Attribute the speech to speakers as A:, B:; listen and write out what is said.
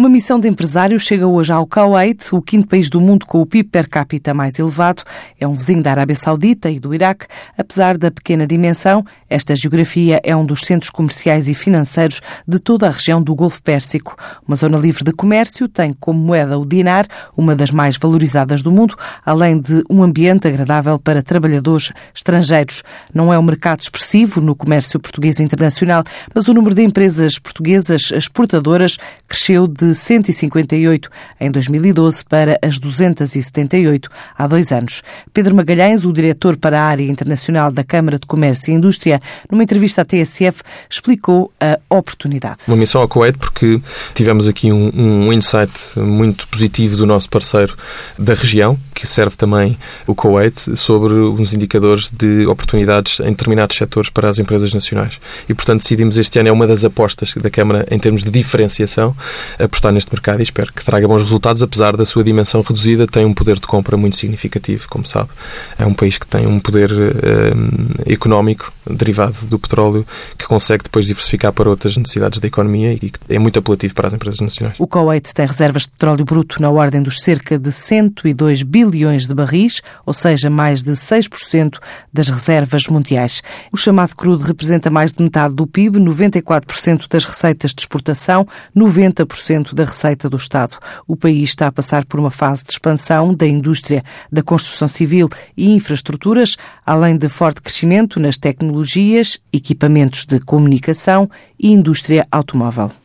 A: Uma missão de empresários chega hoje ao Kuwait, o quinto país do mundo com o PIB per capita mais elevado. É um vizinho da Arábia Saudita e do Iraque. Apesar da pequena dimensão, esta geografia é um dos centros comerciais e financeiros de toda a região do Golfo Pérsico. Uma zona livre de comércio tem como moeda o dinar, uma das mais valorizadas do mundo, além de um ambiente agradável para trabalhadores estrangeiros. Não é um mercado expressivo no comércio português internacional, mas o número de empresas portuguesas exportadoras cresceu de 158 em 2012 para as 278 há dois anos. Pedro Magalhães, o diretor para a área internacional da Câmara de Comércio e Indústria, numa entrevista à TSF, explicou a oportunidade.
B: Uma missão ao Kuwait porque tivemos aqui um, um insight muito positivo do nosso parceiro da região, que serve também o Kuwait, sobre uns indicadores de oportunidades em determinados setores para as empresas nacionais. E, portanto, decidimos este ano, é uma das apostas da Câmara em termos de diferenciação, apostar neste mercado e espero que traga bons resultados, apesar da sua dimensão reduzida, tem um poder de compra muito significativo, como sabe. É um país que tem um poder eh, económico derivado do petróleo que consegue depois diversificar para outras necessidades da economia e que é muito apelativo para as empresas nacionais.
A: O Kuwait tem reservas de petróleo bruto na ordem dos cerca de 102 bilhões de barris, ou seja, mais de 6% das reservas mundiais. O chamado crudo representa mais de metade do PIB, 94% das receitas de exportação, 90% da receita do Estado. O país está a passar por uma fase de expansão da indústria da construção civil e infraestruturas, além de forte crescimento nas tecnologias, equipamentos de comunicação e indústria automóvel.